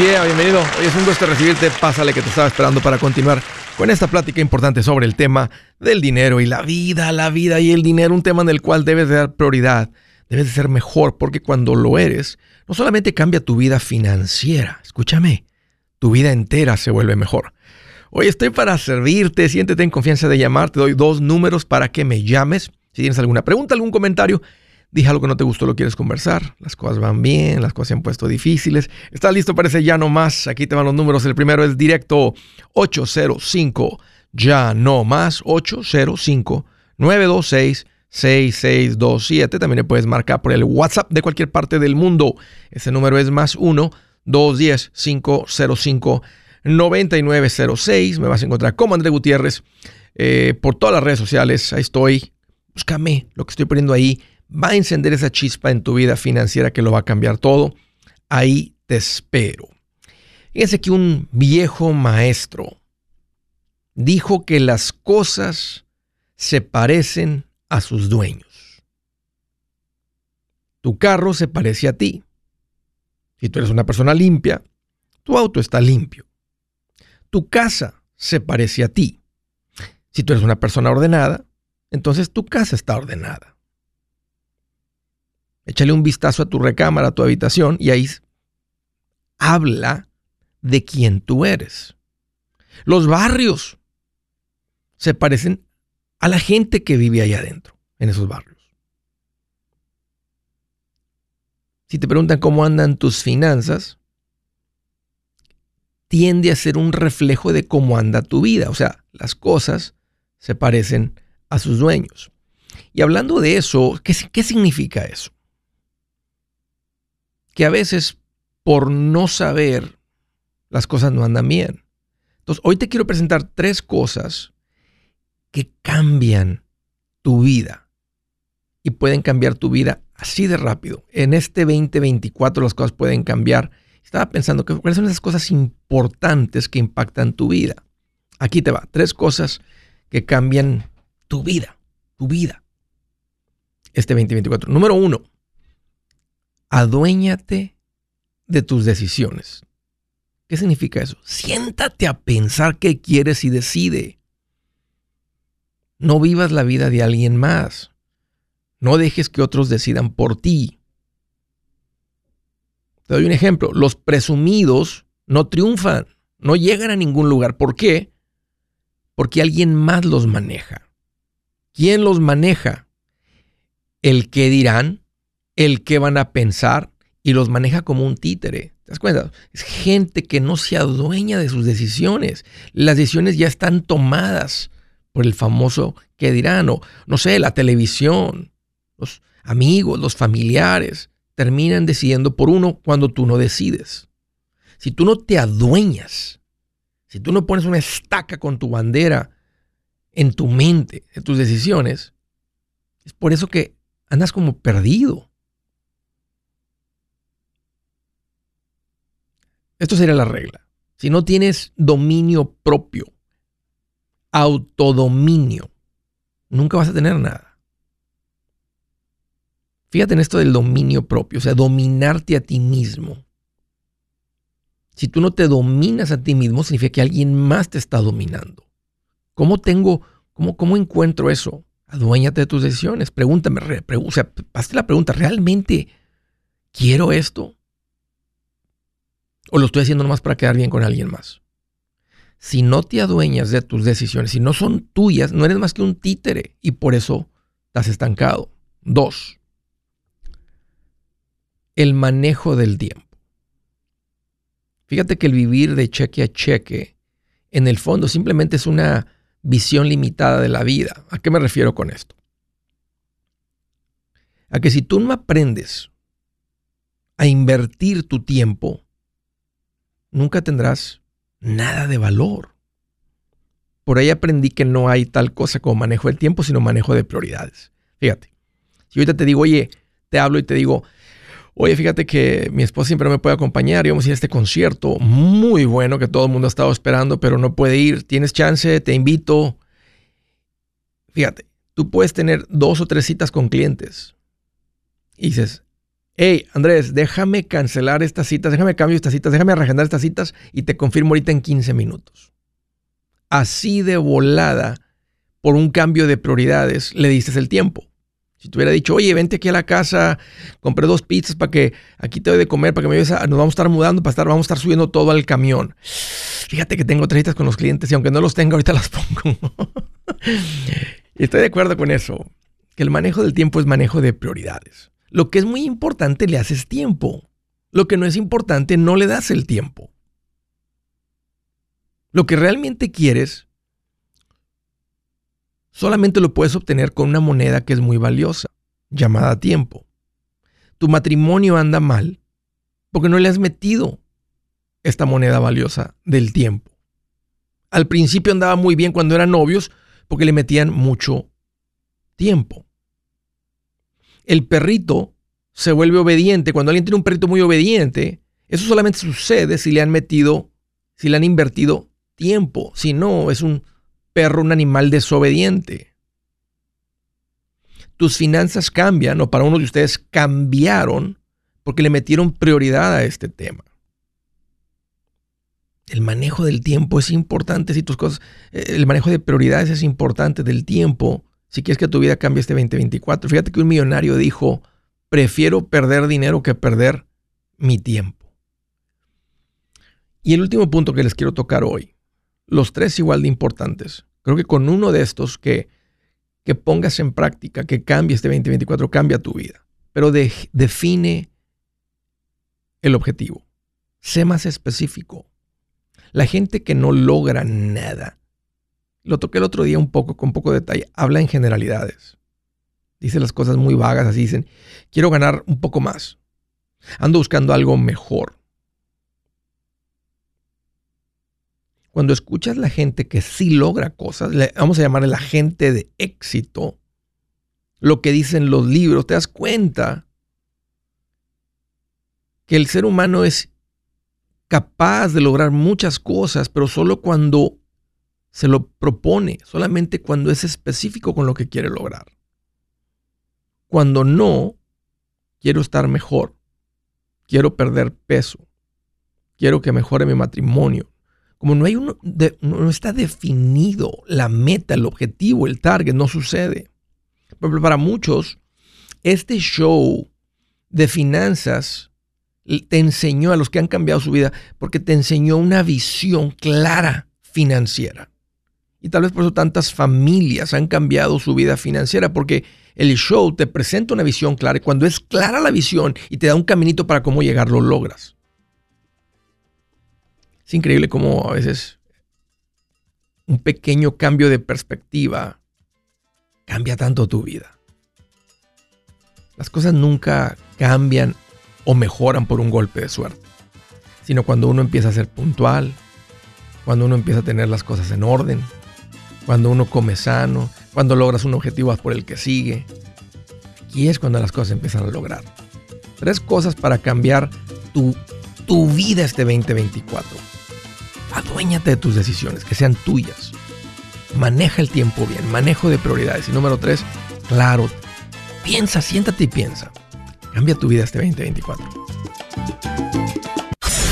yeah, bienvenido. Hoy es un gusto recibirte. Pásale que te estaba esperando para continuar con esta plática importante sobre el tema del dinero y la vida, la vida y el dinero, un tema en el cual debes de dar prioridad, debes de ser mejor, porque cuando lo eres, no solamente cambia tu vida financiera, escúchame, tu vida entera se vuelve mejor. Hoy estoy para servirte, siéntete en confianza de llamar, te doy dos números para que me llames. Si tienes alguna pregunta, algún comentario, dije algo que no te gustó, lo quieres conversar, las cosas van bien, las cosas se han puesto difíciles. ¿Estás listo para ese ya no más? Aquí te van los números. El primero es directo 805, ya no más, 805 926 6627. También le puedes marcar por el WhatsApp de cualquier parte del mundo. Ese número es más 1 210 505 9906. Me vas a encontrar como André Gutiérrez eh, por todas las redes sociales. Ahí estoy. Búscame lo que estoy poniendo ahí. Va a encender esa chispa en tu vida financiera que lo va a cambiar todo. Ahí te espero. Fíjense que un viejo maestro dijo que las cosas se parecen a sus dueños. Tu carro se parece a ti. Si tú eres una persona limpia, tu auto está limpio. Tu casa se parece a ti. Si tú eres una persona ordenada, entonces tu casa está ordenada. Échale un vistazo a tu recámara, a tu habitación, y ahí habla de quién tú eres. Los barrios se parecen a la gente que vive ahí adentro, en esos barrios. Si te preguntan cómo andan tus finanzas, tiende a ser un reflejo de cómo anda tu vida. O sea, las cosas se parecen a sus dueños. Y hablando de eso, ¿qué, qué significa eso? Que a veces por no saber las cosas no andan bien. Entonces, hoy te quiero presentar tres cosas que cambian tu vida y pueden cambiar tu vida así de rápido. En este 2024 las cosas pueden cambiar estaba pensando cuáles son esas cosas importantes que impactan tu vida. Aquí te va, tres cosas que cambian tu vida, tu vida. Este 2024. Número uno, aduéñate de tus decisiones. ¿Qué significa eso? Siéntate a pensar qué quieres y decide. No vivas la vida de alguien más. No dejes que otros decidan por ti. Te doy un ejemplo. Los presumidos no triunfan, no llegan a ningún lugar. ¿Por qué? Porque alguien más los maneja. ¿Quién los maneja? El que dirán, el que van a pensar y los maneja como un títere. ¿Te das cuenta? Es gente que no se adueña de sus decisiones. Las decisiones ya están tomadas por el famoso que dirán, o no sé, la televisión, los amigos, los familiares terminan decidiendo por uno cuando tú no decides. Si tú no te adueñas, si tú no pones una estaca con tu bandera en tu mente, en tus decisiones, es por eso que andas como perdido. Esto sería la regla. Si no tienes dominio propio, autodominio, nunca vas a tener nada. Fíjate en esto del dominio propio, o sea, dominarte a ti mismo. Si tú no te dominas a ti mismo, significa que alguien más te está dominando. ¿Cómo tengo, cómo, cómo encuentro eso? Aduéñate de tus decisiones. Pregúntame, o sea, hazte la pregunta, ¿realmente quiero esto? ¿O lo estoy haciendo nomás para quedar bien con alguien más? Si no te adueñas de tus decisiones, si no son tuyas, no eres más que un títere y por eso estás estancado. Dos, el manejo del tiempo. Fíjate que el vivir de cheque a cheque, en el fondo, simplemente es una visión limitada de la vida. ¿A qué me refiero con esto? A que si tú no aprendes a invertir tu tiempo, nunca tendrás nada de valor. Por ahí aprendí que no hay tal cosa como manejo del tiempo, sino manejo de prioridades. Fíjate, si ahorita te digo, oye, te hablo y te digo, Oye, fíjate que mi esposa siempre me puede acompañar y vamos a ir a este concierto muy bueno que todo el mundo ha estado esperando, pero no puede ir. ¿Tienes chance? Te invito. Fíjate, tú puedes tener dos o tres citas con clientes. Y dices, hey, Andrés, déjame cancelar estas citas, déjame cambiar estas citas, déjame reagendar estas citas y te confirmo ahorita en 15 minutos. Así de volada, por un cambio de prioridades, le dices el tiempo. Si te hubiera dicho, oye, vente aquí a la casa, compré dos pizzas para que aquí te doy de comer, para que me vayas a, nos vamos a estar mudando, para estar, vamos a estar subiendo todo al camión. Fíjate que tengo tres citas con los clientes y aunque no los tenga, ahorita las pongo. estoy de acuerdo con eso, que el manejo del tiempo es manejo de prioridades. Lo que es muy importante le haces tiempo. Lo que no es importante no le das el tiempo. Lo que realmente quieres solamente lo puedes obtener con una moneda que es muy valiosa, llamada tiempo. Tu matrimonio anda mal porque no le has metido esta moneda valiosa del tiempo. Al principio andaba muy bien cuando eran novios porque le metían mucho tiempo. El perrito se vuelve obediente. Cuando alguien tiene un perrito muy obediente, eso solamente sucede si le han metido, si le han invertido tiempo. Si no, es un perro, un animal desobediente. Tus finanzas cambian, o para uno de ustedes cambiaron, porque le metieron prioridad a este tema. El manejo del tiempo es importante si tus cosas, eh, el manejo de prioridades es importante del tiempo si quieres que tu vida cambie este 2024. Fíjate que un millonario dijo, prefiero perder dinero que perder mi tiempo. Y el último punto que les quiero tocar hoy, los tres igual de importantes. Creo que con uno de estos que, que pongas en práctica, que cambie este 2024, cambia tu vida. Pero define el objetivo. Sé más específico. La gente que no logra nada, lo toqué el otro día un poco, con poco detalle, habla en generalidades. Dice las cosas muy vagas, así dicen, quiero ganar un poco más. Ando buscando algo mejor. Cuando escuchas la gente que sí logra cosas, vamos a llamarle la gente de éxito, lo que dicen los libros, te das cuenta que el ser humano es capaz de lograr muchas cosas, pero solo cuando se lo propone, solamente cuando es específico con lo que quiere lograr. Cuando no, quiero estar mejor, quiero perder peso, quiero que mejore mi matrimonio. Como no hay uno, no está definido la meta, el objetivo, el target, no sucede. Pero para muchos, este show de finanzas te enseñó a los que han cambiado su vida porque te enseñó una visión clara financiera. Y tal vez por eso tantas familias han cambiado su vida financiera porque el show te presenta una visión clara y cuando es clara la visión y te da un caminito para cómo llegar, lo logras. Es increíble cómo a veces un pequeño cambio de perspectiva cambia tanto tu vida. Las cosas nunca cambian o mejoran por un golpe de suerte, sino cuando uno empieza a ser puntual, cuando uno empieza a tener las cosas en orden, cuando uno come sano, cuando logras un objetivo por el que sigue. Aquí es cuando las cosas empiezan a lograr. Tres cosas para cambiar tu, tu vida este 2024. Aduéñate de tus decisiones, que sean tuyas. Maneja el tiempo bien, manejo de prioridades. Y número tres, claro, piensa, siéntate y piensa. Cambia tu vida este 2024.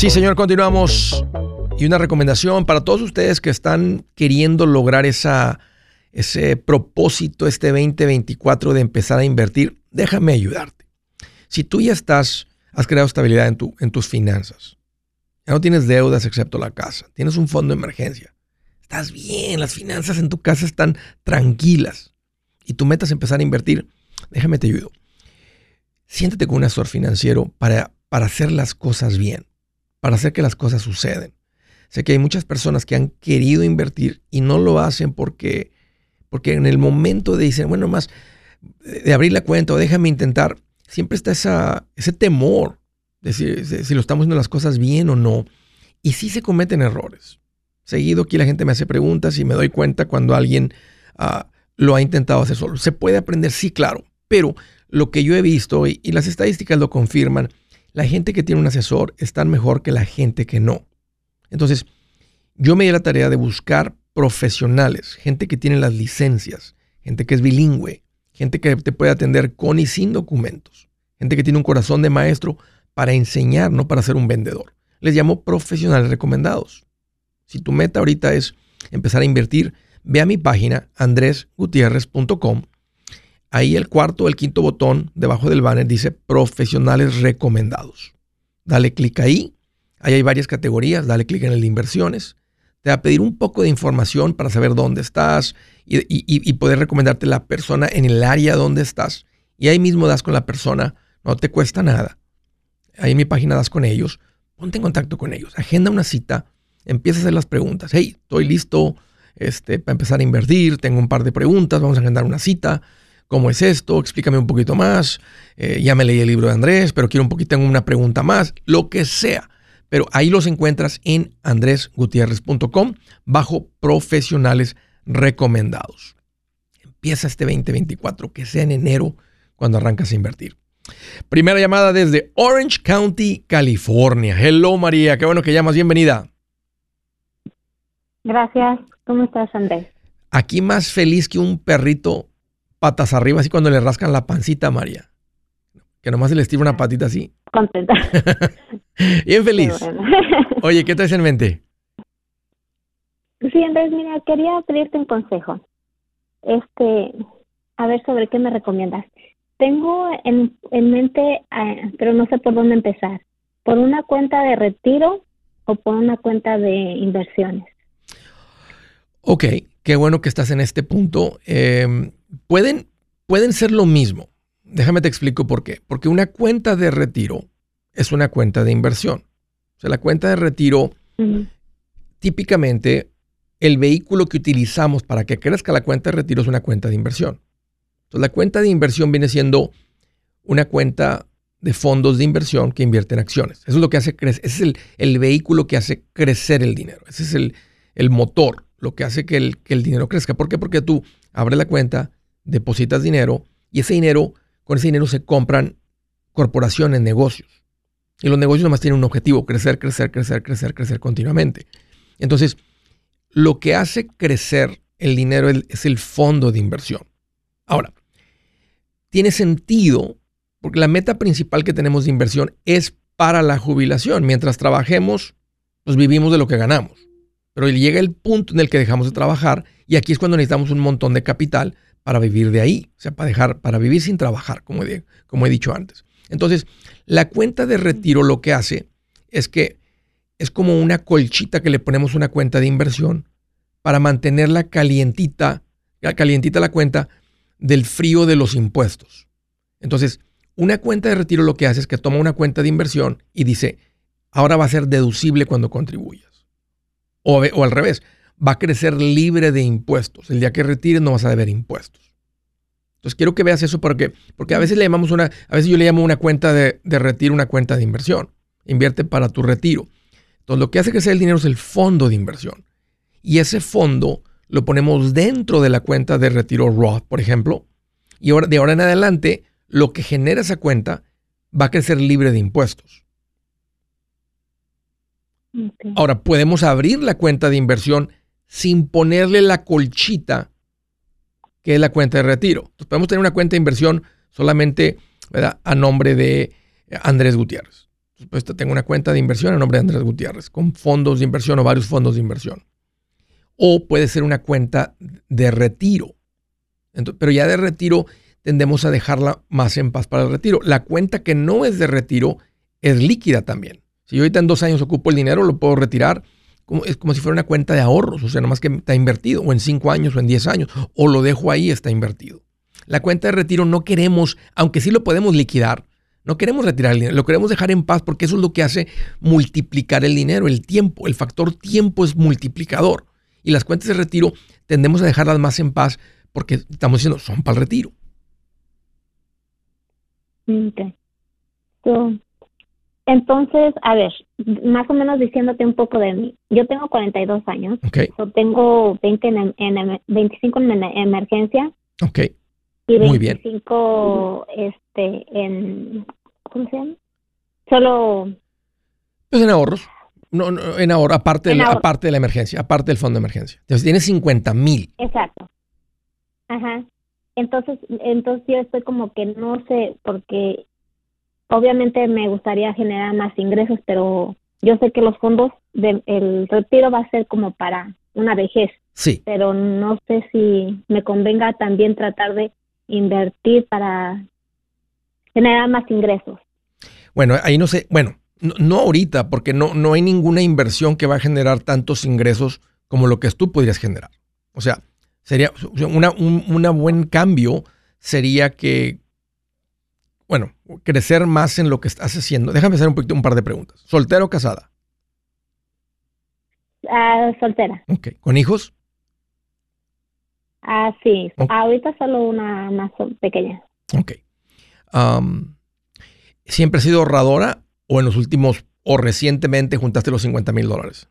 Sí, señor, continuamos. Y una recomendación para todos ustedes que están queriendo lograr ese propósito este 2024 de empezar a invertir, déjame ayudarte. Si tú ya estás, has creado estabilidad en, tu, en tus finanzas, ya no tienes deudas excepto la casa, tienes un fondo de emergencia, estás bien, las finanzas en tu casa están tranquilas y tú metas empezar a invertir, déjame te ayudo. Siéntate con un asesor financiero para, para hacer las cosas bien para hacer que las cosas suceden. Sé que hay muchas personas que han querido invertir y no lo hacen porque, porque en el momento de decir, bueno, más de abrir la cuenta o déjame intentar, siempre está esa, ese temor de si, lo estamos haciendo las cosas bien o no. Y sí se cometen errores. Seguido aquí la gente me hace preguntas y me doy cuenta cuando alguien uh, lo ha intentado hacer solo. ¿Se puede aprender? Sí, claro. Pero lo que yo he visto y, y las estadísticas lo confirman, la gente que tiene un asesor está mejor que la gente que no. Entonces, yo me di la tarea de buscar profesionales, gente que tiene las licencias, gente que es bilingüe, gente que te puede atender con y sin documentos, gente que tiene un corazón de maestro para enseñar, no para ser un vendedor. Les llamo profesionales recomendados. Si tu meta ahorita es empezar a invertir, ve a mi página andresgutierrez.com Ahí el cuarto el quinto botón debajo del banner dice profesionales recomendados. Dale clic ahí. Ahí hay varias categorías. Dale clic en el de inversiones. Te va a pedir un poco de información para saber dónde estás y, poder recomendarte la persona en el área donde estás. Y ahí mismo das con la persona. No te cuesta nada. Ahí en mi página das con ellos. Ponte en contacto con ellos. Agenda una cita. Empieza a hacer las preguntas. Hey, estoy listo este, para empezar a invertir. Tengo un par de preguntas. Vamos a agendar una cita ¿Cómo es esto? Explícame un poquito más. Eh, ya me leí el libro de Andrés, pero quiero un poquito, tengo una pregunta más. Lo que sea. Pero ahí los encuentras en andresgutierrez.com bajo profesionales recomendados. Empieza este 2024, que sea en enero cuando arrancas a invertir. Primera llamada desde Orange County, California. Hello María, qué bueno que llamas, bienvenida. Gracias, ¿cómo estás Andrés? Aquí más feliz que un perrito patas arriba, así cuando le rascan la pancita a María. Que nomás se le estira una patita así. Contenta. Bien feliz. Oye, ¿qué traes en mente? Sí, Andrés, mira, quería pedirte un consejo. Este, a ver sobre qué me recomiendas. Tengo en, en mente, eh, pero no sé por dónde empezar. ¿Por una cuenta de retiro o por una cuenta de inversiones? Ok, qué bueno que estás en este punto. Eh, pueden, pueden ser lo mismo. Déjame te explico por qué. Porque una cuenta de retiro es una cuenta de inversión. O sea, la cuenta de retiro, típicamente, el vehículo que utilizamos para que crezca la cuenta de retiro es una cuenta de inversión. Entonces, la cuenta de inversión viene siendo una cuenta de fondos de inversión que invierte en acciones. Eso es lo que hace crecer, ese es el, vehículo que hace crecer el dinero. Ese es el, motor, lo que hace que el, que el dinero crezca. ¿Por qué? Porque tú abres la cuenta, depositas dinero y ese dinero, con ese dinero se compran corporaciones, negocios. Y los negocios nomás tienen un objetivo, crecer, crecer, crecer, crecer, crecer continuamente. Entonces, lo que hace crecer el dinero es el fondo de inversión. Ahora, tiene sentido Porque la meta principal que tenemos de inversión es para la jubilación. Mientras trabajemos, pues vivimos de lo que ganamos. Pero llega el punto en el que dejamos de trabajar y aquí es cuando necesitamos un montón de capital para vivir de ahí, o sea, para dejar, para vivir sin trabajar, como como he dicho antes. Entonces, la cuenta de retiro lo que hace es que es como una colchita que le ponemos una cuenta de inversión para mantenerla calientita, calientita la cuenta del frío de los impuestos. Entonces, una cuenta de retiro lo que hace es que toma una cuenta de inversión y dice, ahora va a ser deducible cuando contribuyas. O, o al revés, va a crecer libre de impuestos. El día que retires no vas a deber impuestos. Entonces quiero que veas eso porque, porque a veces le llamamos una, a veces yo le llamo una cuenta de, de retiro, una cuenta de inversión. Invierte para tu retiro. Entonces lo que hace crecer el dinero es el fondo de inversión. Y ese fondo lo ponemos dentro de la cuenta de retiro Roth, por ejemplo. Y ahora, de ahora en adelante, lo que genera esa cuenta va a crecer libre de impuestos. Ahora, podemos abrir la cuenta de inversión sin ponerle la colchita que es la cuenta de retiro. Entonces, podemos tener una cuenta de inversión solamente a nombre de Andrés Gutiérrez. Pues tengo una cuenta de inversión a nombre de Andrés Gutiérrez, con fondos de inversión o varios fondos de inversión. O puede ser una cuenta de retiro. pero ya de retiro tendemos a dejarla más en paz para el retiro. La cuenta que no es de retiro es líquida también. Si yo ahorita en dos años ocupo el dinero, lo puedo retirar es como si fuera una cuenta de ahorros, o sea, nomás que está invertido, o en cinco años o en diez años, o lo dejo ahí, está invertido. La cuenta de retiro no queremos, aunque sí lo podemos liquidar, no queremos retirar el dinero, lo queremos dejar en paz porque eso es lo que hace multiplicar el dinero, el tiempo. El factor tiempo es multiplicador. Y las cuentas de retiro tendemos a dejarlas más en paz porque estamos diciendo, son para el retiro. Okay. Entonces, a ver, más o menos diciéndote un poco de mí. Yo tengo 42 años. Okay. tengo 20 en, en, 25 en emergencia. Ok. Y 25 este, en... ¿Cómo se llama? Solo... Pues en ahorros. No, no en ahorro, aparte, de, aparte de la emergencia, aparte del fondo de emergencia. Entonces tienes 50 mil. Exacto. Ajá. Entonces, entonces yo estoy como que no sé, porque Obviamente me gustaría generar más ingresos, pero yo sé que los fondos del retiro va a ser como para una vejez. Sí. Pero no sé si me convenga también tratar de invertir para generar más ingresos. Bueno, ahí no sé, bueno, no, ahorita, porque no, no hay ninguna inversión que va a generar tantos ingresos como lo que tú podrías generar. O sea, sería una, un una buen cambio sería que bueno, crecer más en lo que estás haciendo. Déjame hacer un, poquito, un par de preguntas. ¿Soltera o casada? Ah, soltera. Ok. ¿Con hijos? Ah, sí. Ahorita solo una más pequeña. Ok. ¿Siempre has sido ahorradora o en los últimos o recientemente juntaste los 50 mil dólares?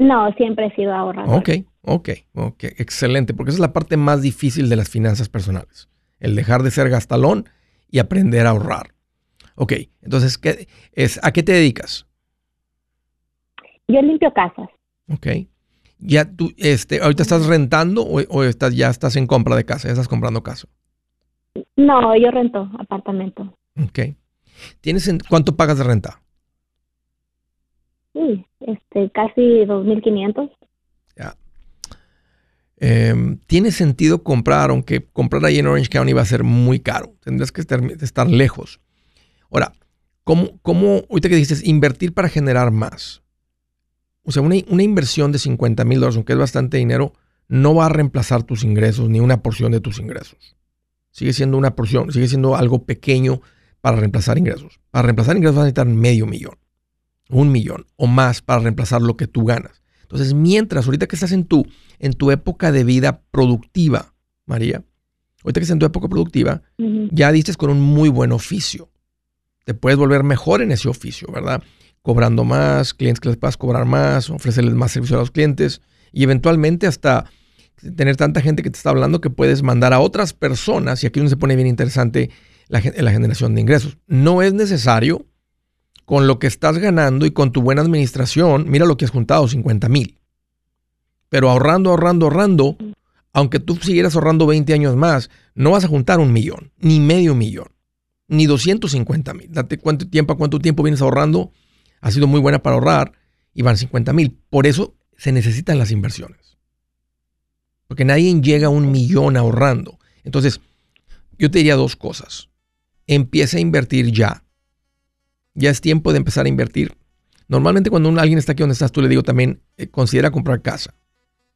No, siempre he sido ahorradora. Ok, ok, ok. Excelente, porque esa es la parte más difícil de las finanzas personales. El dejar de ser gastalón y aprender a ahorrar. Ok, entonces, ¿qué es, ¿a qué te dedicas? Yo limpio casas. Ok. ¿Ya tú, este, ahorita estás rentando o, estás, ya estás en compra de casa? ¿Ya estás comprando casa? No, yo rento apartamento. Ok. ¿Tienes ¿Cuánto pagas de renta? Sí, este, casi 2.500. Em, tiene sentido comprar, aunque comprar ahí en Orange County va a ser muy caro. Tendrás que estar, lejos. Ahora, ¿cómo, ¿cómo, ahorita que dices, invertir para generar más? O sea, una, una inversión de 50 mil dólares, aunque es bastante dinero, no va a reemplazar tus ingresos ni una porción de tus ingresos. Sigue siendo una porción, sigue siendo algo pequeño para reemplazar ingresos. Para reemplazar ingresos vas a necesitar medio millón, un millón o más para reemplazar lo que tú ganas. Entonces, mientras, ahorita que estás en tu, en tu época de vida productiva, María, ahorita que estás en tu época productiva, ya diste con un muy buen oficio. Te puedes volver mejor en ese oficio, ¿verdad? Cobrando más, clientes que les puedas cobrar más, ofrecerles más servicio a los clientes y eventualmente hasta tener tanta gente que te está hablando que puedes mandar a otras personas, y aquí donde se pone bien interesante la, la generación de ingresos. No es necesario con lo que estás ganando y con tu buena administración, mira lo que has juntado, 50 mil. Pero ahorrando, ahorrando, ahorrando, aunque tú siguieras ahorrando 20 años más, no vas a juntar un millón, ni medio millón. ni 250 mil. Date cuánto tiempo, cuánto tiempo vienes ahorrando. Ha sido muy buena para ahorrar y van 50 mil. Por eso se necesitan las inversiones. Porque nadie llega a un millón ahorrando. Entonces, yo te diría dos cosas. Empieza a invertir ya. Ya es tiempo de empezar a invertir. Normalmente cuando alguien está aquí donde estás, tú le digo también, eh, considera comprar casa.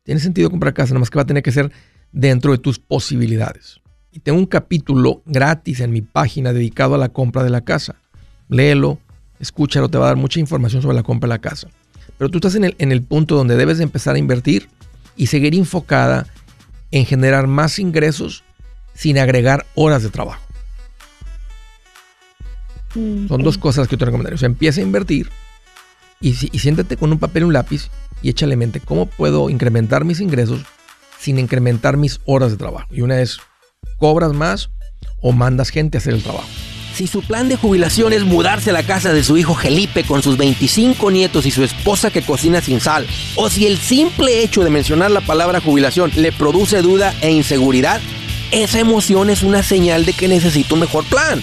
Tiene sentido comprar casa, nada más que va a tener que ser dentro de tus posibilidades. Y tengo un capítulo gratis en mi página dedicado a la compra de la casa. Léelo, escúchalo, te va a dar mucha información sobre la compra de la casa. Pero tú estás en el, en el punto donde debes de empezar a invertir y seguir enfocada en generar más ingresos sin agregar horas de trabajo. Mm, Son dos cosas que te recomendaría. O sea, empieza a invertir y, y siéntate con un papel y un lápiz y échale mente cómo puedo incrementar mis ingresos sin incrementar mis horas de trabajo. Y una es, ¿cobras más o mandas gente a hacer el trabajo? Si su plan de jubilación es mudarse a la casa de su hijo Felipe con sus 25 nietos y su esposa que cocina sin sal, o si el simple hecho de mencionar la palabra jubilación le produce duda e inseguridad, esa emoción es una señal de que necesita un mejor plan.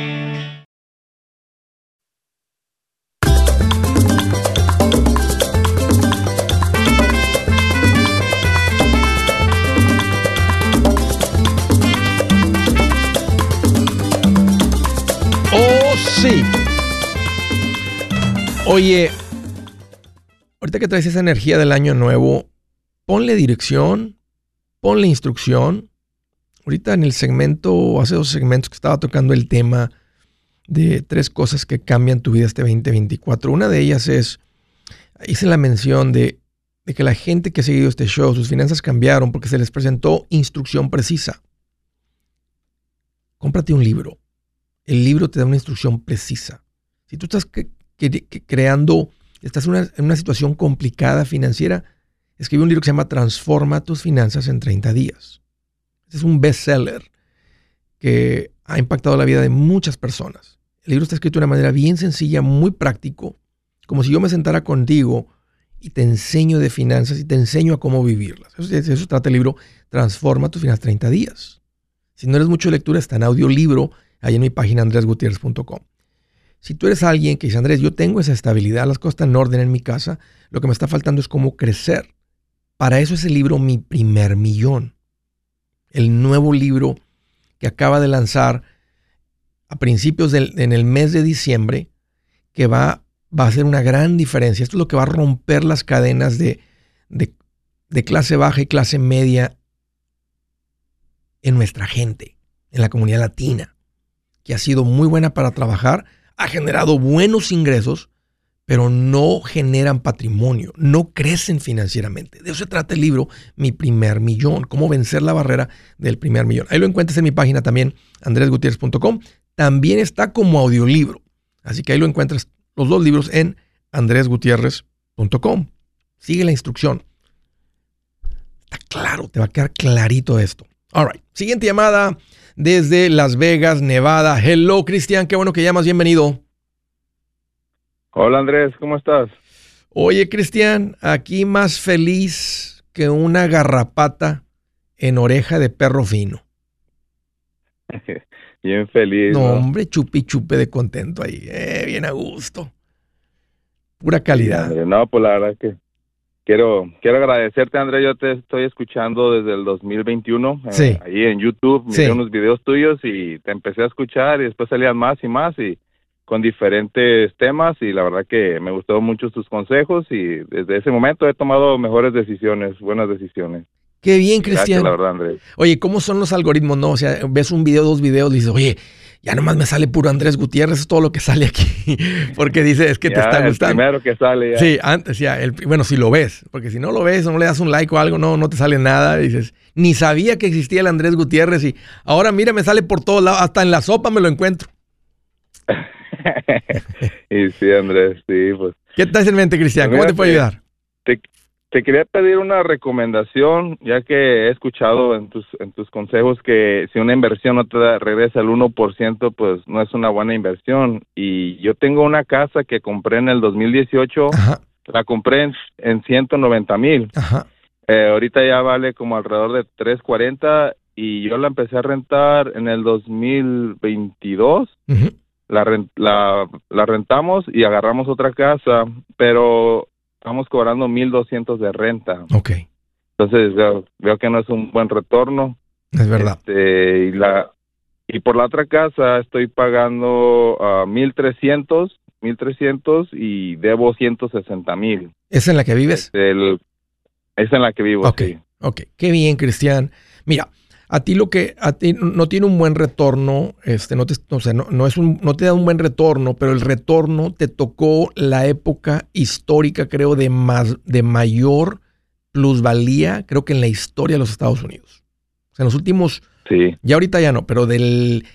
Oye, ahorita que traes esa energía del año nuevo, ponle dirección, ponle instrucción. Ahorita en el segmento, hace dos segmentos que estaba tocando el tema de tres cosas que cambian tu vida este 2024. Una de ellas es, hice la mención de, de que la gente que ha seguido este show, sus finanzas cambiaron porque se les presentó instrucción precisa. Cómprate un libro. El libro te da una instrucción precisa. Si tú estás creando, estás en una, situación complicada financiera, escribe un libro que se llama Transforma tus finanzas en 30 días. Este es un bestseller que ha impactado la vida de muchas personas. El libro está escrito de una manera bien sencilla, muy práctico, como si yo me sentara contigo y te enseño de finanzas y te enseño a cómo vivirlas. Eso, eso trata el libro Transforma tus finanzas 30 días. Si no eres mucho de lectura, está en audiolibro ahí en mi página andresgutierrez.com. Si tú eres alguien que dice, Andrés, yo tengo esa estabilidad, las cosas están en orden en mi casa, lo que me está faltando es cómo crecer. Para eso es el libro Mi Primer Millón. El nuevo libro que acaba de lanzar a principios del en el mes de diciembre, que va, a hacer una gran diferencia. Esto es lo que va a romper las cadenas de, de clase baja y clase media en nuestra gente, en la comunidad latina, que ha sido muy buena para trabajar ha generado buenos ingresos, pero no generan patrimonio, no crecen financieramente. De eso se trata el libro Mi primer millón, cómo vencer la barrera del primer millón. Ahí lo encuentras en mi página también, andresgutierrez.com. También está como audiolibro. Así que ahí lo encuentras los dos libros en andresgutierrez.com. Sigue la instrucción. Está claro, te va a quedar clarito esto. All right. Siguiente llamada desde Las Vegas, Nevada. Hello, Cristian, qué bueno que llamas, bienvenido. Hola Andrés, ¿cómo estás? Oye, Cristian, aquí más feliz que una garrapata en oreja de perro fino. bien feliz. No, hombre, chupi chupe de contento ahí, eh, bien a gusto. Pura calidad. no, pues la verdad que Quiero, quiero agradecerte, André. Yo te estoy escuchando desde el 2021. Eh, ahí en YouTube, miré unos videos tuyos y te empecé a escuchar y después salían más y más y con diferentes temas y la verdad que me gustó mucho tus consejos y desde ese momento he tomado mejores decisiones, buenas decisiones. Qué bien, Cristian. la verdad, Andrés. Oye, ¿cómo son los algoritmos? No, o sea, ves un video, dos videos, y dices, oye, ya nomás me sale puro Andrés Gutiérrez, es todo lo que sale aquí. porque dice, es que te está gustando. primero que sale. Sí, antes ya. El, bueno, si lo ves, porque si no lo ves, no le das un like o algo, no, no te sale nada. Dices, ni sabía que existía el Andrés Gutiérrez y ahora mira, me sale por todos lados, hasta en la sopa me lo encuentro. y sí, Andrés, sí, pues. ¿Qué estás en mente, Cristian? ¿Cómo te puedo ayudar? Te quería pedir una recomendación, ya que he escuchado en tus, en tus consejos que si una inversión no te da, regresa el 1%, pues no es una buena inversión. Y yo tengo una casa que compré en el 2018, la compré en, en 190 mil. Eh, ahorita ya vale como alrededor de 340 y yo la empecé a rentar en el 2022. la, la, la rentamos y agarramos otra casa, pero estamos cobrando 1.200 de renta. Ok. Entonces veo, que no es un buen retorno. Es verdad. Este, y, la, y por la otra casa estoy pagando uh, 1.300, 1.300 y debo 160 mil. ¿Es en la que vives? es en la que vivo. Ok, ok. Qué bien, Cristian. Mira, a ti lo que a ti no tiene un buen retorno, este, no te, no, es un, no te da un buen retorno, pero el retorno te tocó la época histórica, creo, de más, de mayor plusvalía, creo que en la historia de los Estados Unidos. O sea, en los últimos, sí. ya ahorita ya no, pero del,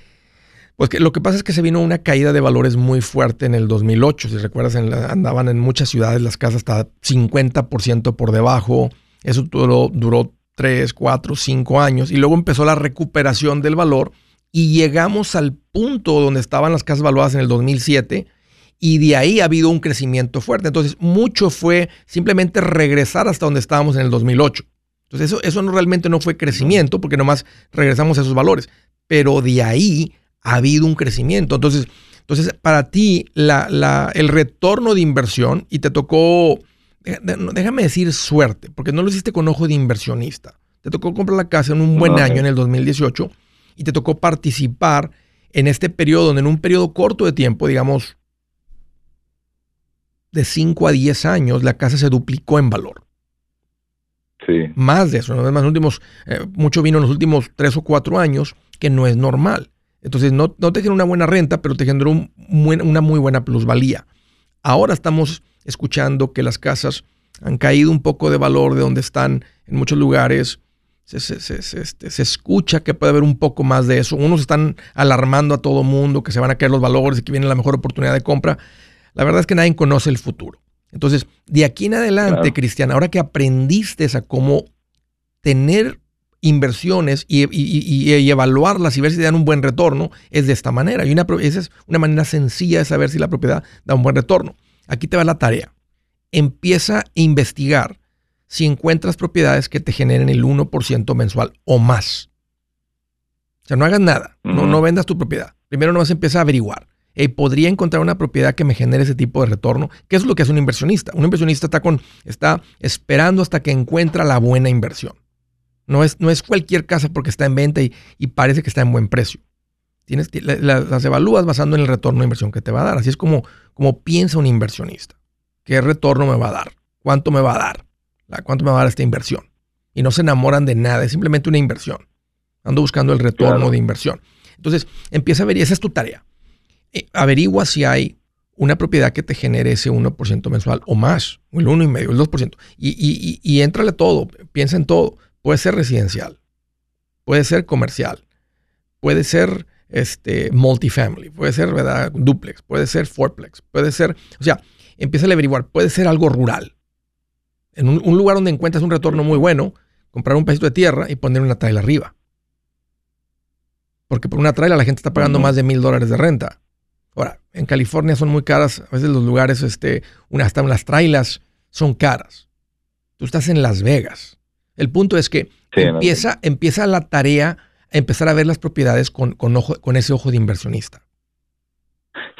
pues que lo que pasa es que se vino una caída de valores muy fuerte en el 2008. Si recuerdas, andaban en muchas ciudades las casas hasta 50% por debajo. Eso duró, duró 3, 4, 5 años y luego empezó la recuperación del valor y llegamos al punto donde estaban las casas valuadas en el 2007 y de ahí ha habido un crecimiento fuerte. Entonces, mucho fue simplemente regresar hasta donde estábamos en el 2008. Entonces, eso, eso no, realmente no fue crecimiento porque nomás regresamos a esos valores, pero de ahí ha habido un crecimiento. Entonces, entonces para ti, la, la, el retorno de inversión, y te tocó déjame decir suerte, porque no lo hiciste con ojo de inversionista. Te tocó comprar la casa en un buen año, en el 2018, y te tocó participar en este periodo, donde en un periodo corto de tiempo, digamos, de 5 a 10 años, la casa se duplicó en valor. Sí. Más de eso, ¿no? Además, últimos, eh, mucho vino en los últimos 3 o 4 años, que no es normal. Entonces, no, no te generó una buena renta, pero te generó una muy buena plusvalía. Ahora estamos escuchando que las casas han caído un poco de valor de donde están en muchos lugares. Se, este, se, escucha que puede haber un poco más de eso. Unos están alarmando a todo mundo que se van a caer los valores y que viene la mejor oportunidad de compra. La verdad es que nadie conoce el futuro. Entonces, de aquí en adelante, Cristian, ahora que aprendiste a cómo tener inversiones y, evaluarlas y ver si dan un buen retorno, es de esta manera. Y una, esa es una manera sencilla de saber si la propiedad da un buen retorno. Aquí te va la tarea. Empieza a investigar si encuentras propiedades que te generen el 1% mensual o más. O sea, no hagas nada, no, no vendas tu propiedad. Primero nomás empieza a averiguar. ¿Podría encontrar una propiedad que me genere ese tipo de retorno? ¿Qué es lo que hace un inversionista? Un inversionista está, con, está esperando hasta que encuentra la buena inversión. No es, no es cualquier casa porque está en venta y, parece que está en buen precio. Tienes, las evalúas basando en el retorno de inversión que te va a dar. Así es como como piensa un inversionista. ¿Qué retorno me va a dar? ¿Cuánto me va a dar? ¿Cuánto me va a dar esta inversión? Y no se enamoran de nada, es simplemente una inversión. Ando buscando el retorno de inversión. Entonces, empieza a ver, y esa es tu tarea. Eh, averigua si hay una propiedad que te genere ese 1% mensual o más, o el 1,5%, el 2%. Y, y, y, y éntrale todo, piensa en todo. Puede ser residencial, puede ser comercial, puede ser este, multifamily, puede ser, ¿verdad? Duplex, puede ser fourplex, puede ser, o sea, empieza a averiguar, puede ser algo rural. En un, lugar donde encuentras un retorno muy bueno, comprar un pedacito de tierra y poner una traila arriba. Porque por una traila la gente está pagando más de mil dólares de renta. Ahora, en California son muy caras, a veces los lugares, este, hasta las trailas son caras. Tú estás en Las Vegas. El punto es que empieza, empieza la tarea empezar a ver las propiedades con, con, ojo, con ese ojo de inversionista.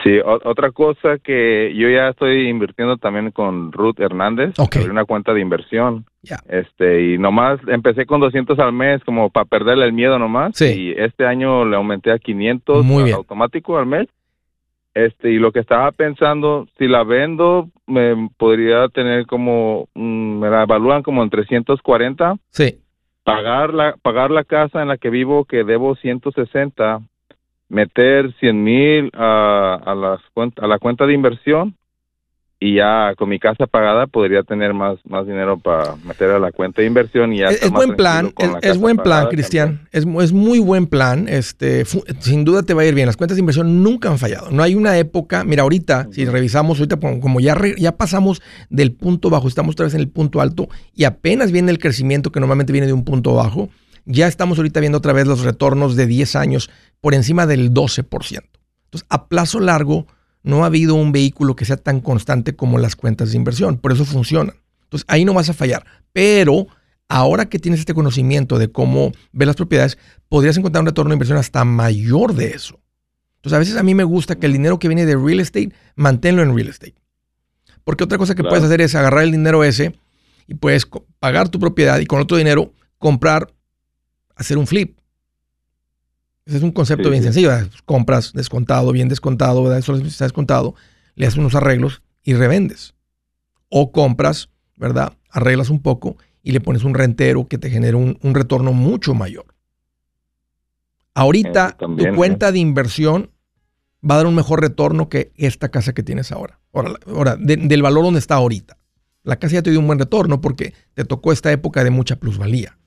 Sí, otra cosa que yo ya estoy invirtiendo también con Ruth Hernández, okay. una cuenta de inversión. Este, y nomás empecé con 200 al mes como para perderle el miedo nomás. Sí. Y este año le aumenté a 500 Muy automático al mes. Este, y lo que estaba pensando, si la vendo, me podría tener como, mm, me la evalúan como en 340. Sí pagar la pagar la casa en la que vivo que debo 160 meter 100 mil a, a, las, a la cuenta de inversión y ya con mi casa pagada podría tener más, más dinero para meter a la cuenta de inversión y ya es, buen plan es, buen plan Cristian. Es, es, muy buen plan este sin duda te va a ir bien. Las cuentas de inversión nunca han fallado. No hay una época mira ahorita si revisamos ahorita como ya ya pasamos del punto bajo estamos otra vez en el punto alto y apenas viene el crecimiento que normalmente viene de un punto bajo ya estamos ahorita viendo otra vez los retornos de 10 años por encima del 12% entonces a plazo largo no ha habido un vehículo que sea tan constante como las cuentas de inversión. Por eso funcionan. Entonces ahí no vas a fallar. Pero ahora que tienes este conocimiento de cómo ver las propiedades, podrías encontrar un retorno de inversión hasta mayor de eso. Entonces a veces a mí me gusta que el dinero que viene de real estate, manténlo en real estate. Porque otra cosa que puedes hacer es agarrar el dinero ese y puedes pagar tu propiedad y con otro dinero comprar, hacer un flip. Ese es un concepto bien sencillo. Compras descontado, bien descontado, ¿verdad? Eso está descontado, le haces unos arreglos y revendes. O compras, ¿verdad? Arreglas un poco y le pones un rentero que te genere un, retorno mucho mayor. Ahorita tu cuenta de inversión va a dar un mejor retorno que esta casa que tienes ahora. Ahora, del valor donde está ahorita. La casa ya te dio un buen retorno porque te tocó esta época de mucha plusvalía.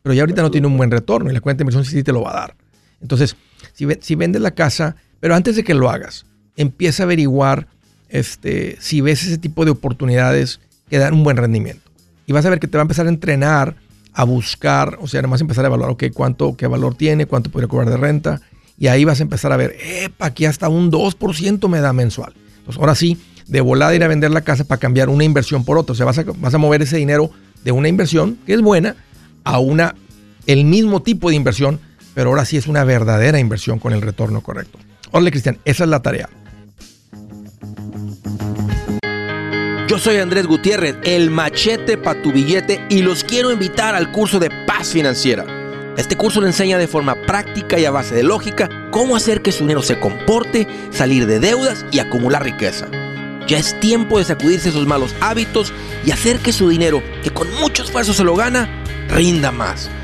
Pero ya ahorita no tiene un buen retorno y la cuenta de inversión sí te lo va a dar. Entonces, si, si vendes la casa, pero antes de que lo hagas, empieza a averiguar este, si ves ese tipo de oportunidades que dan un buen rendimiento. Y vas a ver que te va a empezar a entrenar a buscar, o sea, además empezar a evaluar, ok, cuánto, qué valor tiene, cuánto podría cobrar de renta. Y ahí vas a empezar a ver, epa, aquí hasta un 2% me da mensual. Entonces, ahora sí, de volada ir a vender la casa para cambiar una inversión por otra. O sea, vas a, vas a mover ese dinero de una inversión que es buena a una, el mismo tipo de inversión, pero ahora sí es una verdadera inversión con el retorno correcto. Hola Cristian, esa es la tarea. Yo soy Andrés Gutiérrez, el machete para tu billete y los quiero invitar al curso de paz financiera. Este curso le enseña de forma práctica y a base de lógica cómo hacer que su dinero se comporte, salir de deudas y acumular riqueza. Ya es tiempo de sacudirse esos malos hábitos y hacer que su dinero, que con mucho esfuerzo se lo gana, rinda más.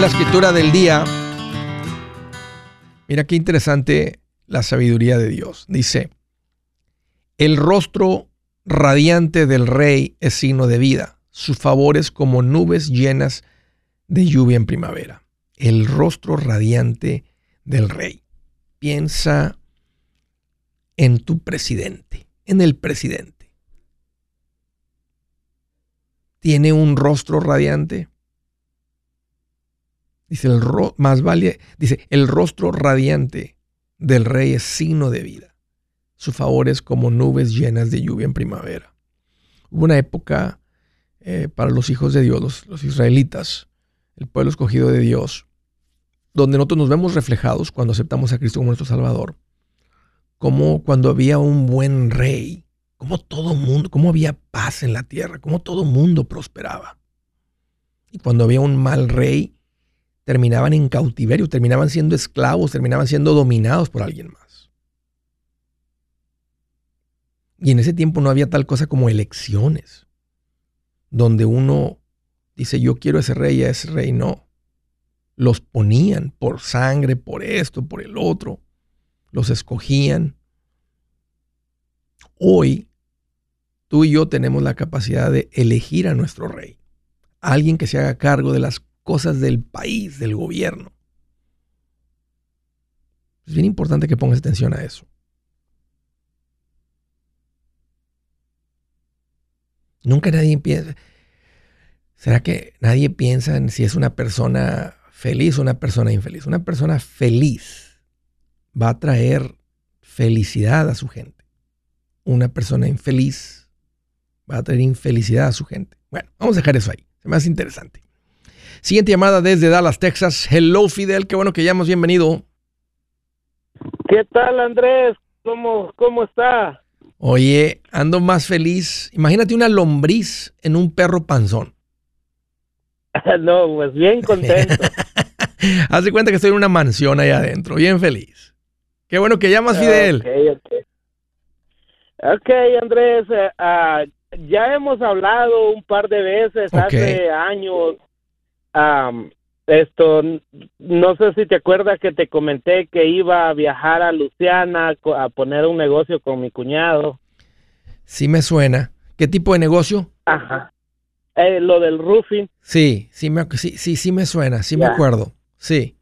La escritura del día, mira qué interesante la sabiduría de Dios. Dice, el rostro radiante del rey es signo de vida, sus favores como nubes llenas de lluvia en primavera. El rostro radiante del rey. Piensa en tu presidente, en el presidente. ¿Tiene un rostro radiante? Dice, el más vale, dice, el rostro radiante del rey es signo de vida. Su favor es como nubes llenas de lluvia en primavera. Hubo una época eh, para los hijos de Dios, los, israelitas, el pueblo escogido de Dios, donde nosotros nos vemos reflejados cuando aceptamos a Cristo como nuestro Salvador, como cuando había un buen rey, como todo mundo, como había paz en la tierra, como todo mundo prosperaba. Y cuando había un mal rey, terminaban en cautiverio, terminaban siendo esclavos, terminaban siendo dominados por alguien más. Y en ese tiempo no había tal cosa como elecciones, donde uno dice, yo quiero ese rey y a ese rey no. Los ponían por sangre, por esto, por el otro. Los escogían. Hoy, tú y yo tenemos la capacidad de elegir a nuestro rey. Alguien que se haga cargo de las cosas del país, del gobierno. Es bien importante que pongas atención a eso. Nunca nadie piensa. ¿Será que nadie piensa en si es una persona feliz o una persona infeliz? Una persona feliz va a traer felicidad a su gente. Una persona infeliz va a traer infelicidad a su gente. Bueno, vamos a dejar eso ahí. Se me hace interesante. Siguiente llamada desde Dallas, Texas. Hello, Fidel. Qué bueno que llamas. Bienvenido. ¿Qué tal, Andrés? ¿Cómo, cómo está? Oye, ando más feliz. Imagínate una lombriz en un perro panzón. no, pues bien contento. Haz de cuenta que estoy en una mansión allá adentro, bien feliz. Qué bueno que llamas, Fidel. Ok, ok. Ok, Andrés, ah, ya hemos hablado un par de veces hace años. Esto, no sé si te acuerdas que te comenté que iba a viajar a Luciana a poner un negocio con mi cuñado. Sí me suena. ¿Qué tipo de negocio? Ajá. Eh, lo del roofing. Sí, sí, me, sí, sí, sí me suena, sí me acuerdo. Sí.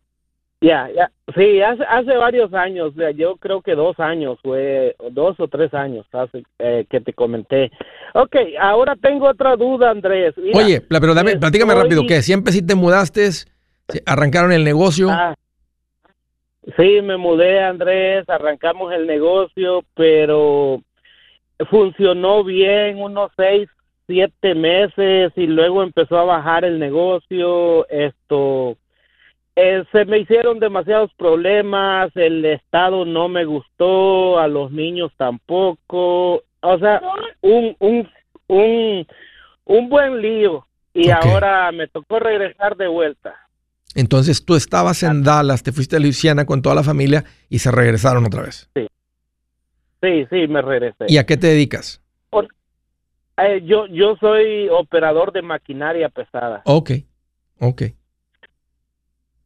Ya, ya, sí, hace, hace varios años, yo creo que dos años, fue dos o tres años hace eh, que te comenté. Ok, ahora tengo otra duda, Andrés. Oye, pero dame, platícame rápido, que siempre si te mudaste, arrancaron el negocio. Ah, sí, me mudé, Andrés, arrancamos el negocio, pero funcionó bien unos seis, siete meses y luego empezó a bajar el negocio, esto eh, se me hicieron demasiados problemas, el estado no me gustó, a los niños tampoco, o sea, un, un, un, un buen lío y ahora me tocó regresar de vuelta. Entonces tú estabas en Dallas, te fuiste a Luisiana con toda la familia y se regresaron otra vez. Sí, sí, sí me regresé. ¿Y a qué te dedicas? Eh, yo, yo soy operador de maquinaria pesada. Ok, ok.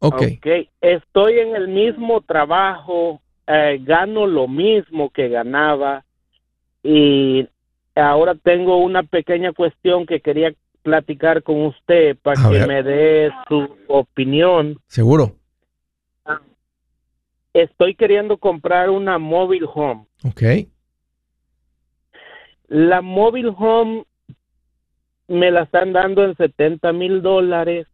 Okay. ok. Estoy en el mismo trabajo, eh, gano lo mismo que ganaba y ahora tengo una pequeña cuestión que quería platicar con usted para que me dé su opinión. Seguro. Estoy queriendo comprar una mobile home. Ok. La mobile home me la están dando en 70 mil dólares,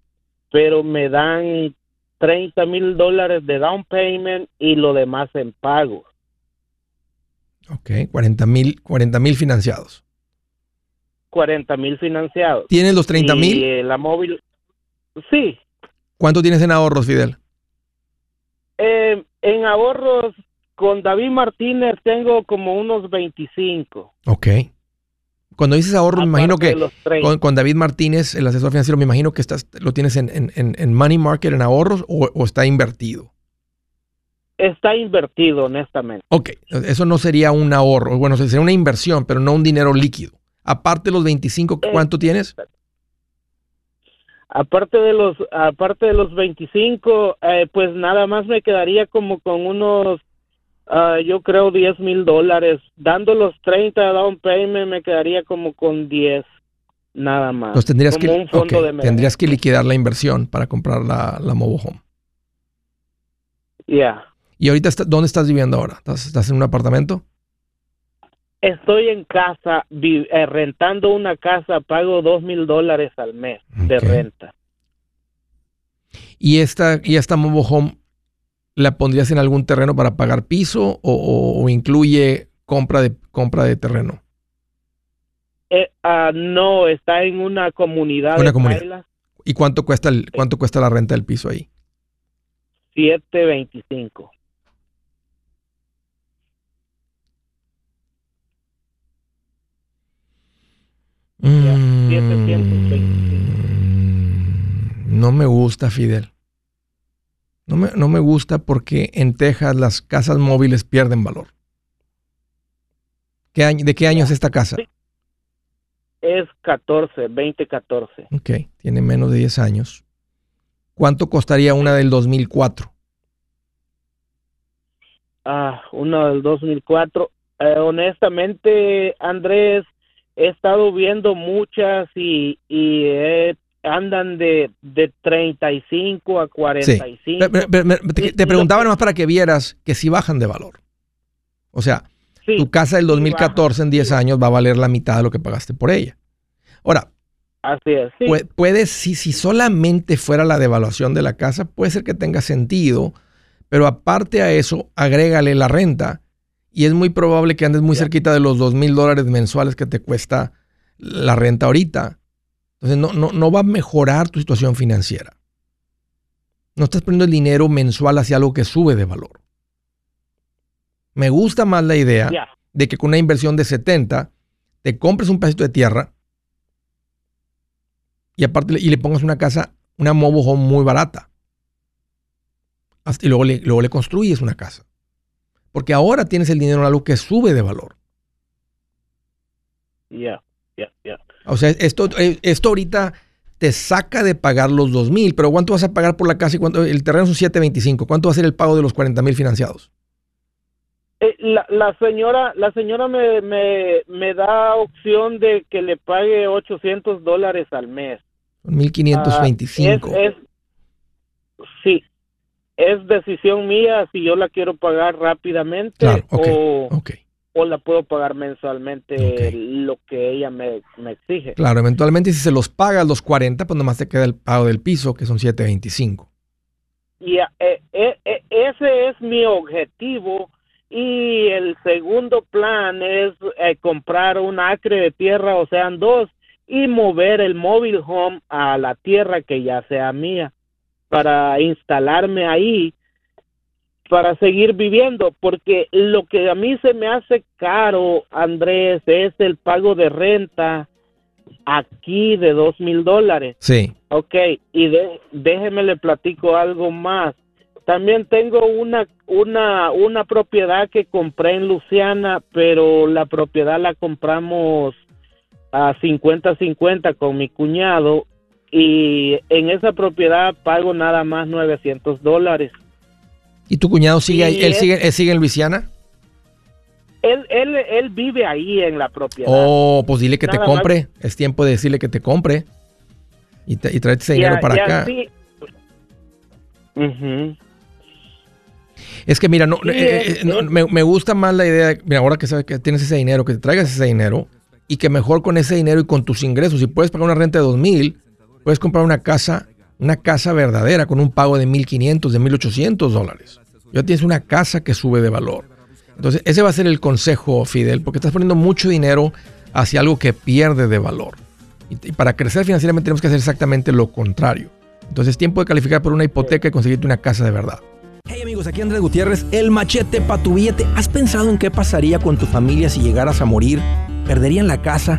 pero me dan 30 mil dólares de down payment y lo demás en pago. Ok, 40 mil 40 mil financiados. 40 mil financiados. ¿Tienes los 30 mil? Eh, la móvil, sí. ¿Cuánto tienes en ahorros, Fidel? Eh, en ahorros con David Martínez tengo como unos 25. Ok. Cuando dices ahorro, me imagino que con, David Martínez, el asesor financiero, me imagino que estás, lo tienes en, money market, en ahorros, o, está invertido. Está invertido, honestamente. Ok, eso no sería un ahorro, bueno, sería una inversión, pero no un dinero líquido. Aparte de los 25, eh, ¿cuánto tienes? Aparte de los, aparte de los 25, eh, pues nada más me quedaría como con unos Ah, yo creo 10 mil dólares. Dando los 30 down payment me quedaría como con 10 nada más. Entonces tendrías, que, tendrías que liquidar la inversión para comprar la, la mobile home. Ya. ¿Y ahorita dónde estás viviendo ahora? ¿Estás, en un apartamento? Estoy en casa, eh, rentando una casa, pago 2 mil dólares al mes de renta. ¿Y esta, ¿Y esta mobile home ¿La pondrías en algún terreno para pagar piso o, incluye compra de, compra de terreno? Eh, ah, no, está en una comunidad. Una comunidad. ¿Y cuánto cuesta, el, cuánto cuesta la renta del piso ahí? 725. Mm, no me gusta, Fidel. No me, gusta porque en Texas las casas móviles pierden valor. ¿Qué año, ¿De qué año es esta casa? Es 14, 2014. Ok, tiene menos de 10 años. ¿Cuánto costaría una del 2004? Ah, una del 2004. Eh, honestamente, Andrés, he estado viendo muchas y, y he andan de, de 35 a 45. te, preguntaba nomás para que vieras que si bajan de valor. O sea, tu casa del 2014 en 10 años va a valer la mitad de lo que pagaste por ella. Ahora, Así es. Puede, si, si solamente fuera la devaluación de la casa, puede ser que tenga sentido, pero aparte a eso, agrégale la renta y es muy probable que andes muy cerquita de los dos mil dólares mensuales que te cuesta la renta ahorita. Entonces no, no, no va a mejorar tu situación financiera. No estás poniendo el dinero mensual hacia algo que sube de valor. Me gusta más la idea de que con una inversión de 70 te compres un pedacito de tierra y aparte y le pongas una casa, una mobile home muy barata. Y luego le, luego le construyes una casa. Porque ahora tienes el dinero en algo que sube de valor. Ya, ya, ya. O sea, esto, eh, esto ahorita te saca de pagar los dos mil, pero ¿cuánto vas a pagar por la casa y cuánto? El terreno son 725. ¿Cuánto va a ser el pago de los 40 mil financiados? Eh, la, señora, la señora me, me, me, da opción de que le pague 800 dólares al mes. 1525. Ah, es, sí, es decisión mía si yo la quiero pagar rápidamente o, o, la puedo pagar mensualmente lo que ella me, exige. Claro, eventualmente si se los paga los 40, pues nomás te queda el pago del piso, que son 725. Y eh, eh, eh, ese es mi objetivo. Y el segundo plan es comprar un acre de tierra, o sean dos, y mover el mobile home a la tierra que ya sea mía para instalarme ahí para seguir viviendo porque lo que a mí se me hace caro Andrés es el pago de renta aquí de dos mil dólares. Sí. Ok y déjeme le platico algo más. También tengo una una una propiedad que compré en Luciana pero la propiedad la compramos a 50-50 con mi cuñado y en esa propiedad pago nada más 900 dólares. ¿Y tu cuñado sigue ahí? ¿Él, sigue, sigue en Luisiana? Él, él, él vive ahí en la propiedad. Oh, pues dile que te compre. Es tiempo de decirle que te compre. Y, te, y ese dinero para acá. Es que mira, no, eh, eh, me, me, gusta más la idea, mira, ahora que sabes que tienes ese dinero, que te traigas ese dinero, y que mejor con ese dinero y con tus ingresos, si puedes pagar una renta de dos mil, puedes comprar una casa, una casa verdadera con un pago de 1.500, de 1.800 dólares. Ya tienes una casa que sube de valor. Entonces, ese va a ser el consejo, Fidel, porque estás poniendo mucho dinero hacia algo que pierde de valor. Y, para crecer financieramente tenemos que hacer exactamente lo contrario. Entonces, es tiempo de calificar por una hipoteca y conseguirte una casa de verdad. Hey amigos, aquí Andrés Gutiérrez, el machete para tu billete. ¿Has pensado en qué pasaría con tu familia si llegaras a morir? perderían la casa,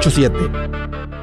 887